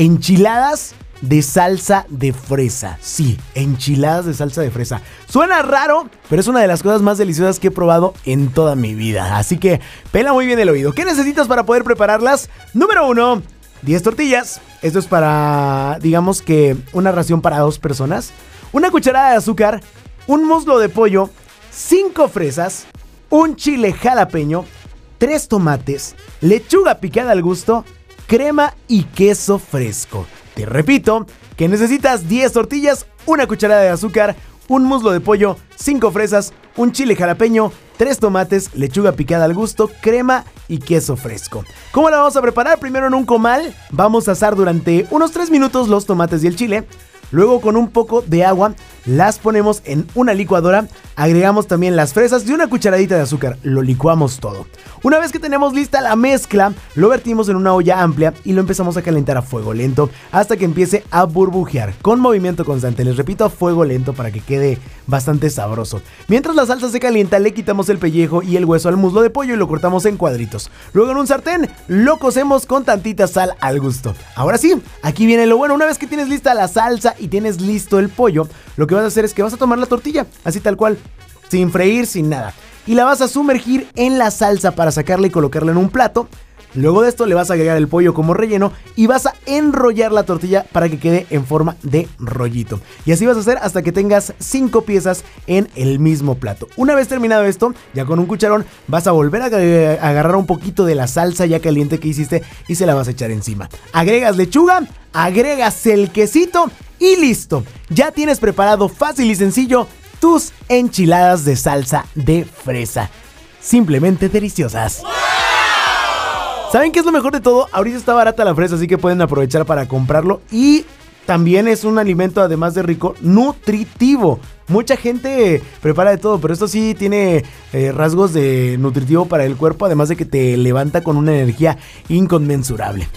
enchiladas de salsa de fresa. Sí, enchiladas de salsa de fresa. Suena raro, pero es una de las cosas más deliciosas que he probado en toda mi vida. Así que pela muy bien el oído. ¿Qué necesitas para poder prepararlas? Número uno, 10 tortillas. Esto es para, digamos que, una ración para dos personas. Una cucharada de azúcar, un muslo de pollo, 5 fresas, un chile jalapeño, 3 tomates, lechuga picada al gusto, crema y queso fresco. Te repito que necesitas 10 tortillas, una cucharada de azúcar, un muslo de pollo, 5 fresas, un chile jalapeño, 3 tomates, lechuga picada al gusto, crema y queso fresco. ¿Cómo la vamos a preparar? Primero en un comal vamos a asar durante unos 3 minutos los tomates y el chile. Luego con un poco de agua las ponemos en una licuadora, agregamos también las fresas y una cucharadita de azúcar, lo licuamos todo. Una vez que tenemos lista la mezcla, lo vertimos en una olla amplia y lo empezamos a calentar a fuego lento hasta que empiece a burbujear con movimiento constante. Les repito, a fuego lento para que quede bastante sabroso. Mientras la salsa se calienta, le quitamos el pellejo y el hueso al muslo de pollo y lo cortamos en cuadritos. Luego en un sartén lo cocemos con tantita sal al gusto. Ahora sí, aquí viene lo bueno. Una vez que tienes lista la salsa y tienes listo el pollo, lo que vas a hacer es que vas a tomar la tortilla, así tal cual, sin freír, sin nada. Y la vas a sumergir en la salsa para sacarla y colocarla en un plato. Luego de esto le vas a agregar el pollo como relleno y vas a enrollar la tortilla para que quede en forma de rollito. Y así vas a hacer hasta que tengas 5 piezas en el mismo plato. Una vez terminado esto, ya con un cucharón vas a volver a agarrar un poquito de la salsa ya caliente que hiciste y se la vas a echar encima. Agregas lechuga, agregas el quesito y listo. Ya tienes preparado fácil y sencillo tus enchiladas de salsa de fresa. Simplemente deliciosas. ¿Saben qué es lo mejor de todo? Ahorita está barata la fresa, así que pueden aprovechar para comprarlo. Y también es un alimento, además de rico, nutritivo. Mucha gente prepara de todo, pero esto sí tiene eh, rasgos de nutritivo para el cuerpo, además de que te levanta con una energía inconmensurable.